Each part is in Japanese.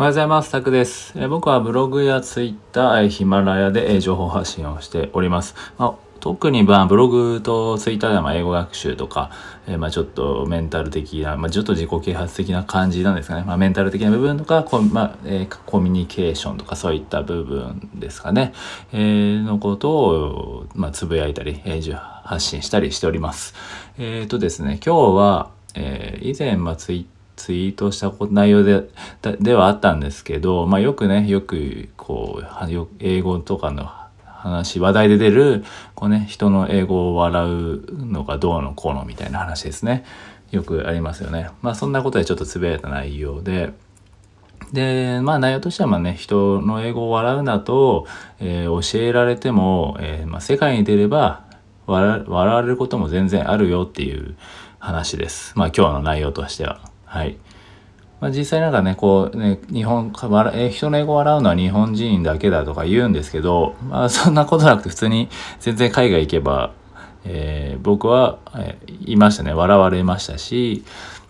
おはようございます。タクです。え僕はブログやツイッター、ヒマラヤで、情報発信をしております。まあ、特にまあブログとツイッターでは英語学習とか、え、まあちょっとメンタル的な、まあ、ちょっと自己啓発的な感じなんですかね。まあ、メンタル的な部分とかコ,、まあえー、コミュニケーションとかそういった部分ですかね。えー、のことを、まあ、つぶやいたり、えー、発信したりしております。えっ、ー、とですね、今日は、えー、以前、まあ、ツイッターツイートした内容でではあったんですけど、まあ、よくねよくこう英語とかの話話題で出るこう、ね、人の英語を笑うのがどうのこうのみたいな話ですねよくありますよね。まあそんなことでちょっとつぶやいた内容で。で、まあ内容としてはまあね、人の英語を笑うなと、えー、教えられても、えー、まあ、世界に出れば笑われることも全然あるよっていう話です。まあ今日の内容としては。はい。まあ、実際なんかね、こうね、日本、え人の英語を笑うのは日本人だけだとか言うんですけど、まあ そんなことなくて普通に全然海外行けば、えー、僕は、えー、いましたね。笑われましたし、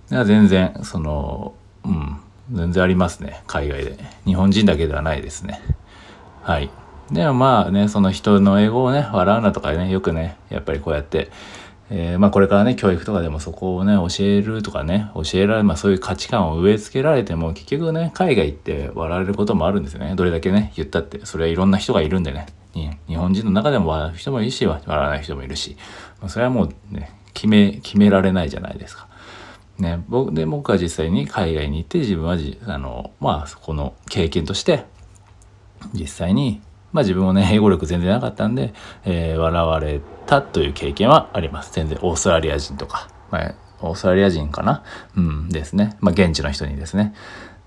全然、その、うん、全然ありますね。海外で。日本人だけではないですね。はい。でもまあね、その人の英語をね、笑うなとかね、よくね、やっぱりこうやって、えー、まあ、これからね教育とかでもそこをね教えるとかね教えられまあそういう価値観を植え付けられても結局ね海外行って笑われることもあるんですよね。どれだけね言ったってそれはいろんな人がいるんでね。日本人の中でも笑う人もいるし笑わない人もいるし、まあ、それはもうね決め決められないじゃないですか。ね、僕で僕は実際に海外に行って自分はあのまあそこの経験として実際にまあ自分もね、英語力全然なかったんで、えー、笑われたという経験はあります。全然オーストラリア人とか、まあ、オーストラリア人かな？うん、ですね。まあ現地の人にですね。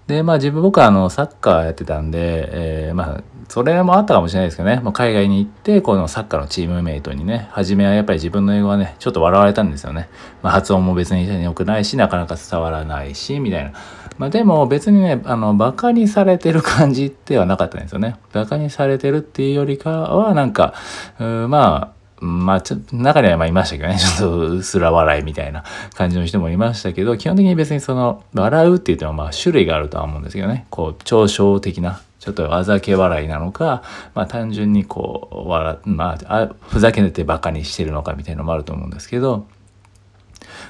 で、まあ自分僕はあのサッカーやってたんで、えー、まあそれもあったかもしれないですけどね、まあ、海外に行ってこのサッカーのチームメイトにね、初めはやっぱり自分の英語はね、ちょっと笑われたんですよね。まあ発音も別に良くないし、なかなか伝わらないし、みたいな。まあでも別にね、あの、馬鹿にされてる感じではなかったんですよね。馬鹿にされてるっていうよりかは、なんか、うまあ、まあ、ちょっと、中にはまいましたけどね、ちょっとうすら笑いみたいな感じの人もいましたけど、基本的に別にその、笑うって言ってもまあ種類があるとは思うんですけどね、こう、嘲笑的な、ちょっとあざけ笑いなのか、まあ単純にこう、笑、まあ、ふざけてバカにしてるのかみたいなのもあると思うんですけど、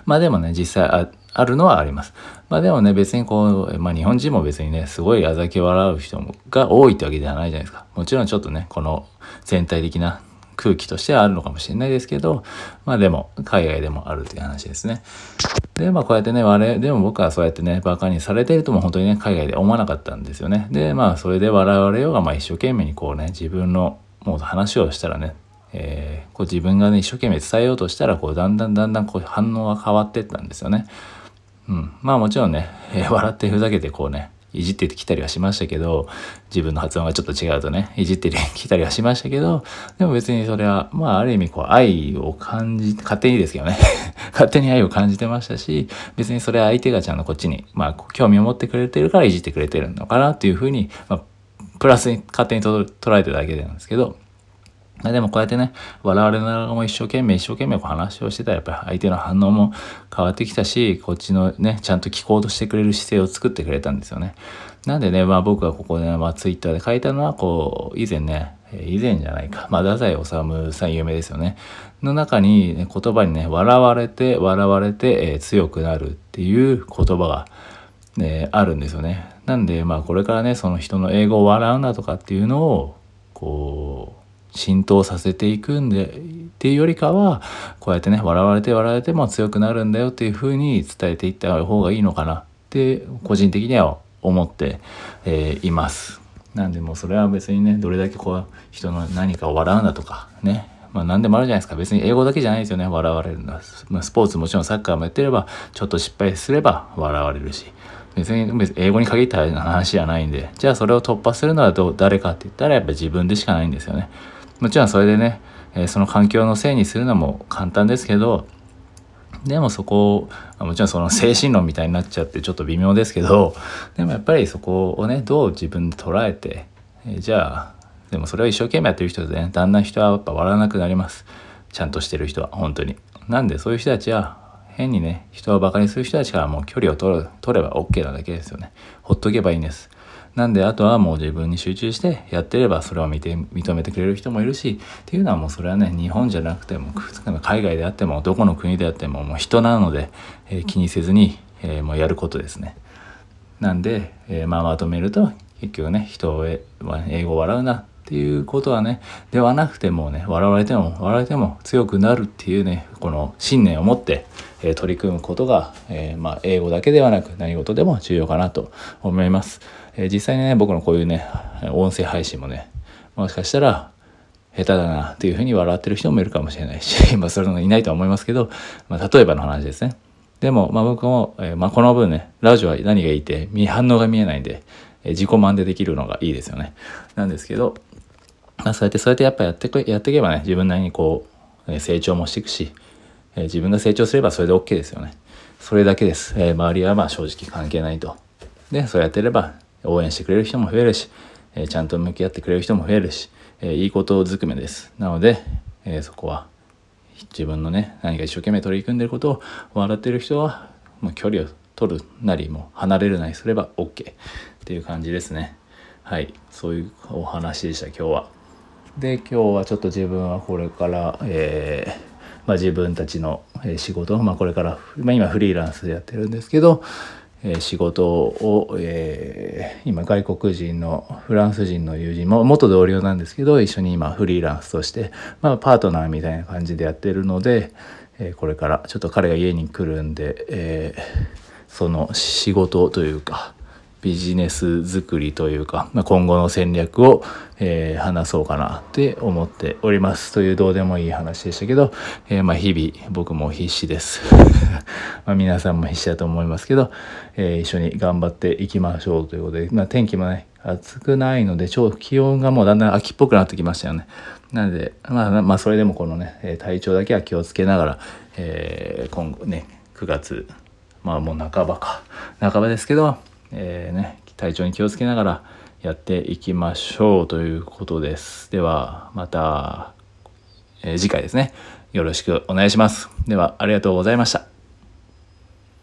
まあでもね、実際ああるのはあります。まあでもね、別にこう、まあ日本人も別にね、すごいあざけ笑う人が多いってわけではないじゃないですか。もちろんちょっとね、この全体的な空気としてはあるのかもしれないですけど、まあでも、海外でもあるっていう話ですね。で、まあこうやってね、我々、でも僕はそうやってね、バカにされているとも本当にね、海外で思わなかったんですよね。で、まあそれで笑われようが、まあ一生懸命にこうね、自分のもう話をしたらね、えー、こう自分がね、一生懸命伝えようとしたら、こうだんだんだんだんこう反応が変わっていったんですよね。うん。まあもちろんね、えー、笑ってふざけてこうね、いじってきたりはしましたけど、自分の発音がちょっと違うとね、いじってきたりはしましたけど、でも別にそれは、まあある意味こう愛を感じ、勝手にですけどね、勝手に愛を感じてましたし、別にそれは相手がちゃんとこっちに、まあ興味を持ってくれてるからいじってくれてるのかなっていうふうに、まあ、プラスに勝手に捉えてるだけなんですけど、でもこうやってね、笑われながらも一生懸命一生懸命こう話をしてたらやっぱり相手の反応も変わってきたし、こっちのね、ちゃんと聞こうとしてくれる姿勢を作ってくれたんですよね。なんでね、まあ僕はここで、ね、まあツイッターで書いたのは、こう、以前ね、以前じゃないか、まあ太宰治さん有名ですよね。の中に、ね、言葉にね、笑われて、笑われて、えー、強くなるっていう言葉が、ね、あるんですよね。なんで、まあこれからね、その人の英語を笑うなとかっていうのを、こう、浸透させていくんでっていうよりかはこうやってね笑われて笑われても強くなるんだよっていうふうに伝えていった方がいいのかなって個人的には思って、えー、います。なんでもそれは別にねどれだけこう人の何かを笑うんだとかね。まあ何でもあるじゃないですか。別に英語だけじゃないですよね笑われるのは、スポーツもちろんサッカーもやってればちょっと失敗すれば笑われるし。別に別に英語に限った話じゃないんで。じゃあそれを突破するのはど誰かって言ったらやっぱ自分でしかないんですよね。もちろんそれでね、えその環境のせいにするのも簡単ですけどでもそこをもちろんその精神論みたいになっちゃってちょっと微妙ですけどでもやっぱりそこをねどう自分で捉えて、えじゃあでもそれを一生懸命やってる人でねだんだん人はやっぱ笑わなくなります。ちゃんとしてる人は本当に。なんでそういう人たちは変にね人をバカにする人たちからもう距離を取る取れば OK なだけですよね。ほっとけばいいんです。なんであとはもう自分に集中してやってればそれを見て認めてくれる人もいるしっていうのはもうそれはね日本じゃなくても海外であってもどこの国であってももう人なので、えー、気にせずに、えー、もうやることですね。なんで、えー、まあまとめると結局ね人を英語笑うなっていうことはねではなくてもね笑われても笑われても強くなるっていうねこの信念を持って、え、取り組むことが、え、まあ、英語だけではなく何事でも重要かなと思います、え、実際にね僕のこういうね音声配信もねもしかしたら下手だなっていうふうに笑ってる人もいるかもしれないし、まあ、それのいないとは思いますけど、まあ、例えばの話ですね。でも、まあ、僕も、えー、まあ、この分ね、ラジオは何がいいって、反応が見えないんで、えー、自己満でできるのがいいですよね。なんですけど、まあ、そうやって、そうやってやっぱやって、やっていけばね、自分なりにこう、成長もしていくし、えー、自分が成長すればそれで OK ですよね。それだけです。えー、周りはまあ正直関係ないと。で、そうやってれば、応援してくれる人も増えるし、え、ちゃんと向き合ってくれる人も増えるし、え、いいことずくめです。なので、え、そこは、自分のね、何か一生懸命取り組んでることを笑ってる人は、もう距離を取るなり、も離れるなりすれば OK っていう感じですね。はい。そういうお話でした、今日は。で、今日はちょっと自分はこれから、えー、まあ、自分たちの仕事、まあ、これから、まあ、今フリーランスでやってるんですけど、え仕事を、えー、今外国人のフランス人の友人も元同僚なんですけど一緒に今フリーランスとして、まあ、パートナーみたいな感じでやってるので、えー、これからちょっと彼が家に来るんで、えー、その仕事というかビジネス作りというか、まあ、今後の戦略を、えー、話そうかなって思っております。というどうでもいい話でしたけど、えー、まあ日々僕も必死です。まあ皆さんも必死だと思いますけど、えー、一緒に頑張っていきましょうということで、まあ、天気もね暑くないので超気温がもうだんだん秋っぽくなってきましたよね。なのでまあまあそれでもこのね体調だけは気をつけながら、えー、今後ね9月まあもう半ばか。半ばですけどえー、ね、体調に気をつけながらやっていきましょうということです。では、また、えー、次回ですね。よろしくお願いします。では、ありがとうございました。